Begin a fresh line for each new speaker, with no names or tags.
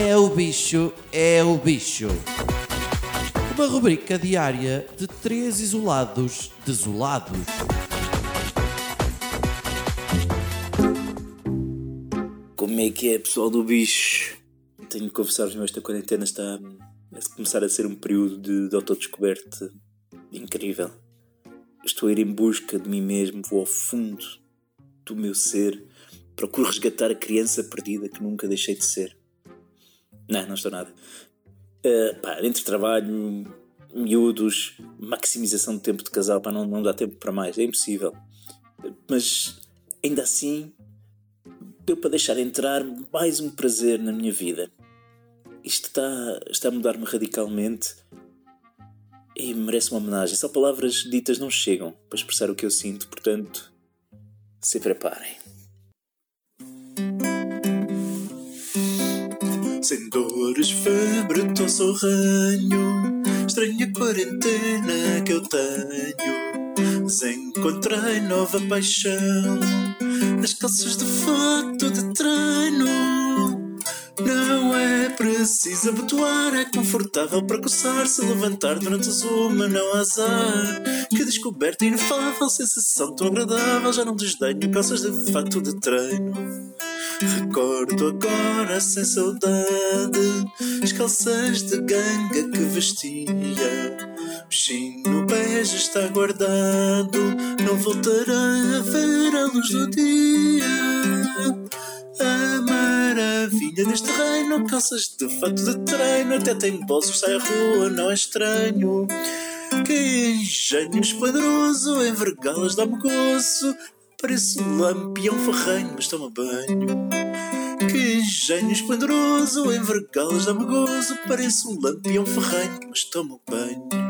É o bicho, é o bicho. Uma rubrica diária de três isolados desolados.
Como é que é, pessoal do bicho? Tenho de confessar-vos, mas esta quarentena está a começar a ser um período de, de autodescoberta incrível. Estou a ir em busca de mim mesmo, vou ao fundo do meu ser, procuro resgatar a criança perdida que nunca deixei de ser. Não, não estou nada. Uh, pá, entre trabalho, miúdos, maximização de tempo de casal, pá, não, não dá tempo para mais, é impossível. Mas ainda assim, deu para deixar entrar mais um prazer na minha vida. Isto está, está a mudar-me radicalmente e merece uma homenagem. Só palavras ditas não chegam para expressar o que eu sinto, portanto, se preparem. Sem dores, febre, tosse ou ranho. Estranha quarentena que eu tenho. Desencontrei nova paixão. As calças de fato de treino. Não é preciso abotoar É confortável para coçar Se levantar durante o zoom Não há azar. Que descoberta inefável Sensação tão agradável Já não desdenho calças de fato de treino Recordo agora sem saudade as calças de ganga que vestia. O chino bege está guardado, não voltará a ver a luz do dia. A maravilha deste reino, calças de fato de treino, até tem bolsos, sai à rua, não é estranho. Que engenho esplendoroso, envergá-las dá-me gozo. Parece um lampião ferranho, mas toma banho. Que engenho esplendoroso, envergá-las dá-me gozo. Parece um lampião ferranho, mas toma banho.